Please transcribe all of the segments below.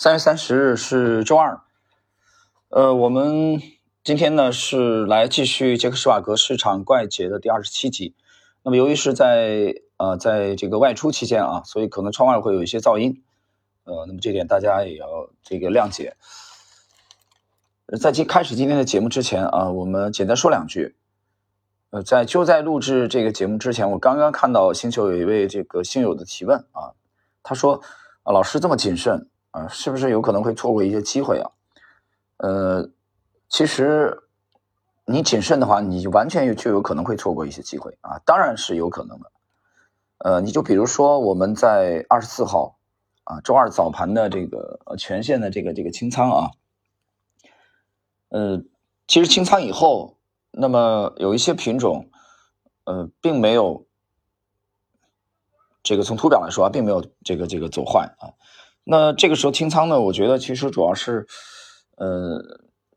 三月三十日是周二，呃，我们今天呢是来继续杰克施瓦格市场怪杰的第二十七集。那么由于是在呃在这个外出期间啊，所以可能窗外会有一些噪音，呃，那么这点大家也要这个谅解。在今开始今天的节目之前啊，我们简单说两句。呃，在就在录制这个节目之前，我刚刚看到星球有一位这个星友的提问啊，他说啊，老师这么谨慎。啊，是不是有可能会错过一些机会啊？呃，其实你谨慎的话，你完全就有可能会错过一些机会啊，当然是有可能的。呃，你就比如说我们在二十四号啊，周二早盘的这个全线的这个这个清仓啊，呃，其实清仓以后，那么有一些品种，呃，并没有这个从图表来说啊，并没有这个这个走坏啊。那这个时候清仓呢？我觉得其实主要是，呃，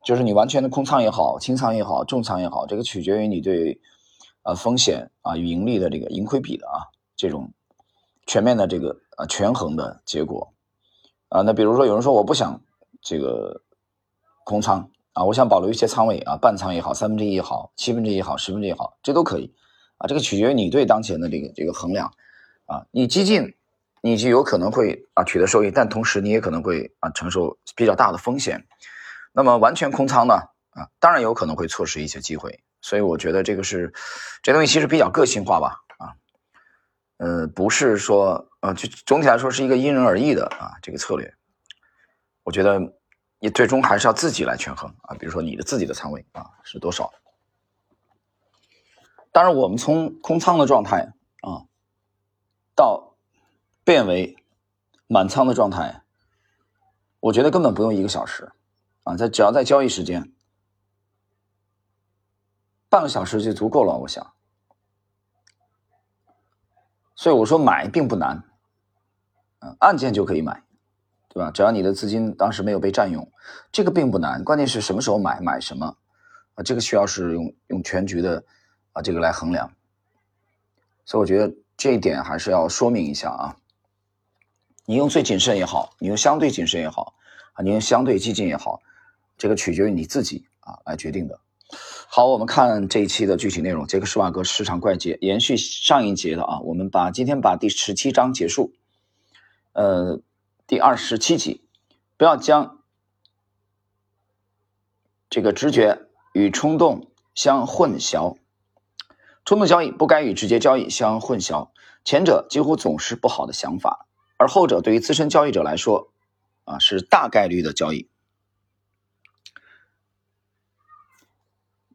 就是你完全的空仓也好，清仓也好，重仓也好，这个取决于你对，呃，风险啊与盈利的这个盈亏比的啊这种全面的这个啊权衡的结果啊。那比如说有人说我不想这个空仓啊，我想保留一些仓位啊，半仓也好，三分之一也好，七分之一也好，十分之一也好，这都可以啊。这个取决于你对当前的这个这个衡量啊，你激进。你就有可能会啊取得收益，但同时你也可能会啊承受比较大的风险。那么完全空仓呢啊，当然有可能会错失一些机会。所以我觉得这个是这东西其实比较个性化吧啊，呃不是说呃就总体来说是一个因人而异的啊这个策略。我觉得你最终还是要自己来权衡啊，比如说你的自己的仓位啊是多少。当然我们从空仓的状态。变为满仓的状态，我觉得根本不用一个小时啊，在只要在交易时间半个小时就足够了，我想。所以我说买并不难，嗯，按键就可以买，对吧？只要你的资金当时没有被占用，这个并不难。关键是什么时候买，买什么啊？这个需要是用用全局的啊这个来衡量。所以我觉得这一点还是要说明一下啊。你用最谨慎也好，你用相对谨慎也好，啊，你用相对激进也好，这个取决于你自己啊来决定的。好，我们看这一期的具体内容，杰克施瓦格市场怪杰延续上一节的啊，我们把今天把第十七章结束，呃，第二十七集，不要将这个直觉与冲动相混淆，冲动交易不该与直接交易相混淆，前者几乎总是不好的想法。而后者对于资深交易者来说，啊是大概率的交易。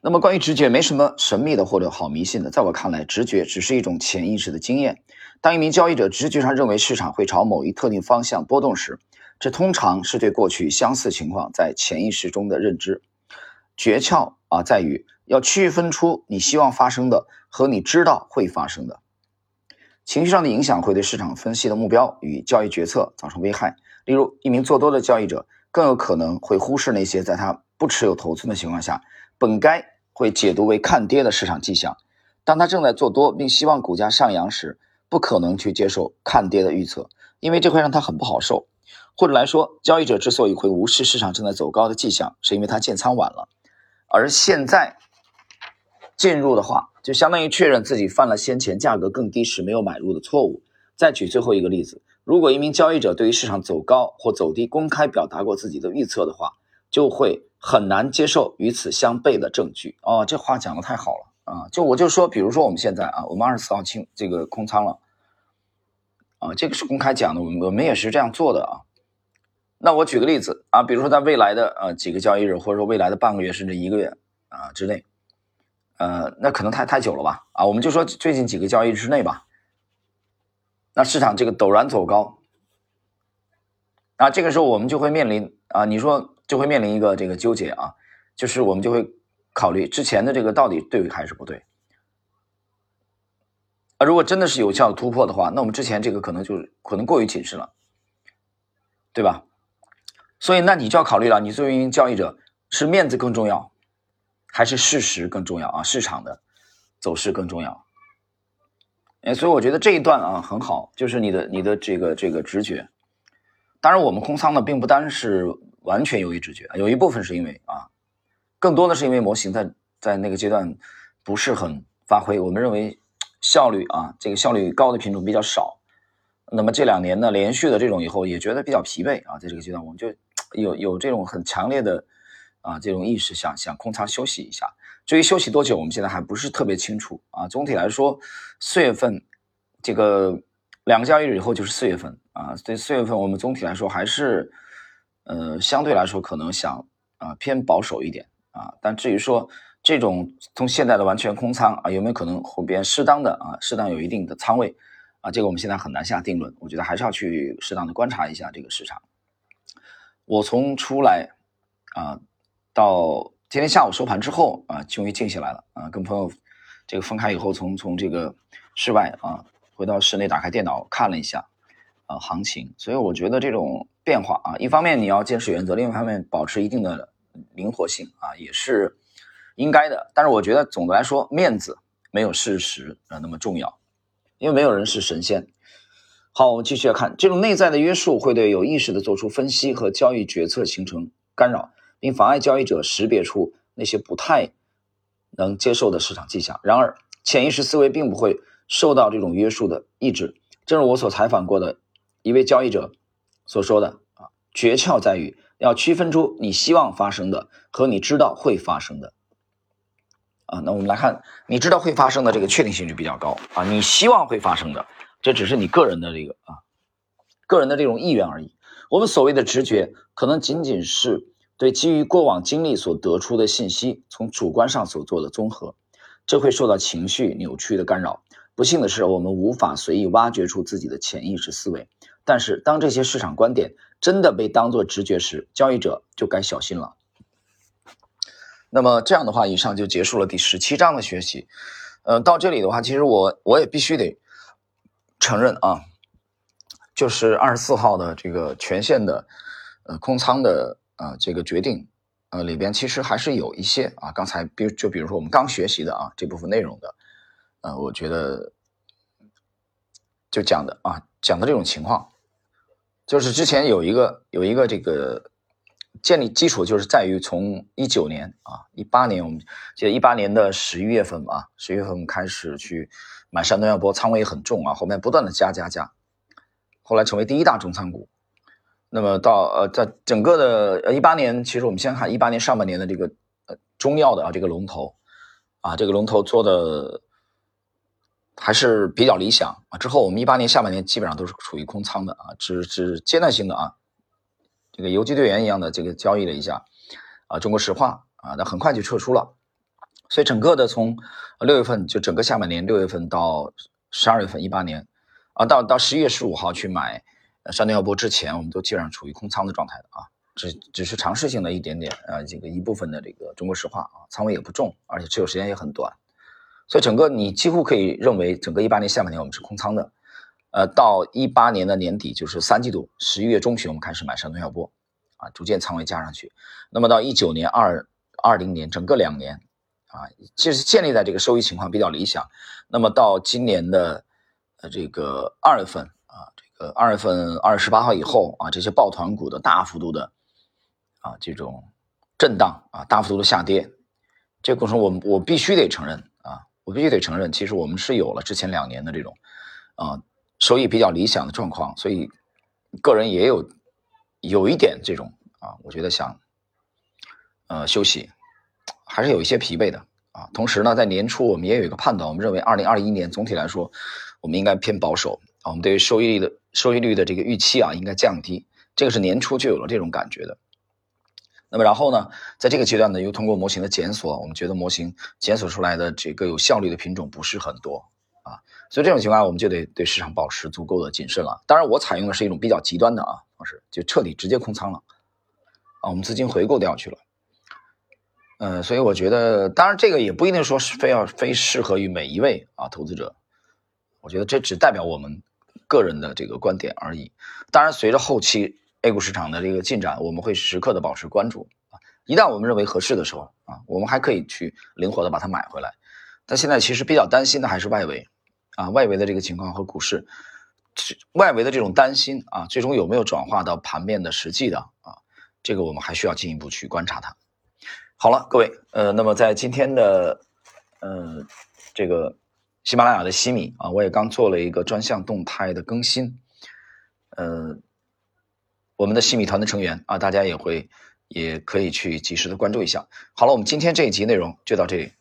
那么关于直觉，没什么神秘的或者好迷信的。在我看来，直觉只是一种潜意识的经验。当一名交易者直觉上认为市场会朝某一特定方向波动时，这通常是对过去相似情况在潜意识中的认知。诀窍啊，在于要区分出你希望发生的和你知道会发生的。情绪上的影响会对市场分析的目标与交易决策造成危害。例如，一名做多的交易者更有可能会忽视那些在他不持有头寸的情况下，本该会解读为看跌的市场迹象。当他正在做多并希望股价上扬时，不可能去接受看跌的预测，因为这会让他很不好受。或者来说，交易者之所以会无视市场正在走高的迹象，是因为他建仓晚了，而现在进入的话。就相当于确认自己犯了先前价格更低时没有买入的错误。再举最后一个例子，如果一名交易者对于市场走高或走低公开表达过自己的预测的话，就会很难接受与此相悖的证据。哦，这话讲的太好了啊！就我就说，比如说我们现在啊，我们二十四号清这个空仓了啊，这个是公开讲的，我们我们也是这样做的啊。那我举个例子啊，比如说在未来的呃几个交易日，或者说未来的半个月甚至一个月啊之内。呃，那可能太太久了吧？啊，我们就说最近几个交易日之内吧。那市场这个陡然走高，啊，这个时候我们就会面临啊，你说就会面临一个这个纠结啊，就是我们就会考虑之前的这个到底对还是不对。啊，如果真的是有效的突破的话，那我们之前这个可能就可能过于谨慎了，对吧？所以那你就要考虑了，你作为一名交易者，是面子更重要？还是事实更重要啊，市场的走势更重要。哎，所以我觉得这一段啊很好，就是你的你的这个这个直觉。当然，我们空仓呢并不单是完全由于直觉，有一部分是因为啊，更多的是因为模型在在那个阶段不是很发挥。我们认为效率啊，这个效率高的品种比较少。那么这两年呢，连续的这种以后也觉得比较疲惫啊，在这个阶段我们就有有这种很强烈的啊这种意识，想想空仓休息一下。至于休息多久，我们现在还不是特别清楚啊。总体来说，四月份这个两个交易日以后就是四月份。啊，对四月份我们总体来说还是，呃，相对来说可能想啊偏保守一点啊。但至于说这种从现在的完全空仓啊，有没有可能后边适当的啊，适当有一定的仓位啊，这个我们现在很难下定论。我觉得还是要去适当的观察一下这个市场。我从出来啊到今天下午收盘之后啊，终于静下来了啊，跟朋友这个分开以后，从从这个室外啊回到室内，打开电脑看了一下。啊，行情，所以我觉得这种变化啊，一方面你要坚持原则，另一方面保持一定的灵活性啊，也是应该的。但是我觉得总的来说，面子没有事实啊那么重要，因为没有人是神仙。好，我们继续来看，这种内在的约束会对有意识的做出分析和交易决策形成干扰，并妨碍交易者识别出那些不太能接受的市场迹象。然而，潜意识思维并不会受到这种约束的抑制。正如我所采访过的。一位交易者所说的啊，诀窍在于要区分出你希望发生的和你知道会发生的啊。那我们来看，你知道会发生的这个确定性就比较高啊。你希望会发生的，这只是你个人的这个啊，个人的这种意愿而已。我们所谓的直觉，可能仅仅是对基于过往经历所得出的信息从主观上所做的综合，这会受到情绪扭曲的干扰。不幸的是，我们无法随意挖掘出自己的潜意识思维。但是，当这些市场观点真的被当作直觉时，交易者就该小心了。那么这样的话，以上就结束了第十七章的学习。呃，到这里的话，其实我我也必须得承认啊，就是二十四号的这个全线的呃空仓的啊这个决定呃里边，其实还是有一些啊，刚才比就比如说我们刚学习的啊这部分内容的，呃，我觉得就讲的啊讲的这种情况。就是之前有一个有一个这个建立基础，就是在于从一九年啊一八年，我们记得一八年的十一月份吧，十月份开始去买山东药波，仓位很重啊，后面不断的加加加，后来成为第一大重仓股。那么到呃在整个的呃一八年，其实我们先看一八年上半年的这个呃中药的啊这个龙头啊这个龙头做的。还是比较理想啊。之后我们一八年下半年基本上都是处于空仓的啊，只只阶段性的啊，这个游击队员一样的这个交易了一下啊，中国石化啊，那很快就撤出了。所以整个的从六月份就整个下半年六月份到十二月份一八年啊，到到十一月十五号去买山东药波之前，我们都基本上处于空仓的状态的啊，只只是尝试性的一点点啊，这个一部分的这个中国石化啊，仓位也不重，而且持有时间也很短。所以整个你几乎可以认为，整个一八年下半年我们是空仓的，呃，到一八年的年底就是三季度十一月中旬我们开始买山东药波，啊，逐渐仓位加上去。那么到一九年二二零年整个两年，啊，其实建立在这个收益情况比较理想。那么到今年的呃这个二月份呃，二月份二十八号以后啊，这些抱团股的大幅度的啊这种震荡啊，大幅度的下跌，这个过程我我必须得承认啊。我必须得承认，其实我们是有了之前两年的这种，啊，收益比较理想的状况，所以个人也有有一点这种啊，我觉得想呃休息，还是有一些疲惫的啊。同时呢，在年初我们也有一个判断，我们认为二零二一年总体来说，我们应该偏保守，我们对于收益率的收益率的这个预期啊，应该降低，这个是年初就有了这种感觉的。那么然后呢，在这个阶段呢，又通过模型的检索，我们觉得模型检索出来的这个有效率的品种不是很多啊，所以这种情况下我们就得对市场保持足够的谨慎了。当然，我采用的是一种比较极端的啊方式，就彻底直接空仓了啊，我们资金回购掉去了。嗯，所以我觉得，当然这个也不一定说是非要非适合于每一位啊投资者，我觉得这只代表我们个人的这个观点而已。当然，随着后期。A 股市场的这个进展，我们会时刻的保持关注啊。一旦我们认为合适的时候啊，我们还可以去灵活的把它买回来。但现在其实比较担心的还是外围啊，外围的这个情况和股市外围的这种担心啊，最终有没有转化到盘面的实际的啊？这个我们还需要进一步去观察它。好了，各位，呃，那么在今天的呃这个喜马拉雅的西米啊，我也刚做了一个专项动态的更新，呃，我们的西米团的成员啊，大家也会也可以去及时的关注一下。好了，我们今天这一集内容就到这里。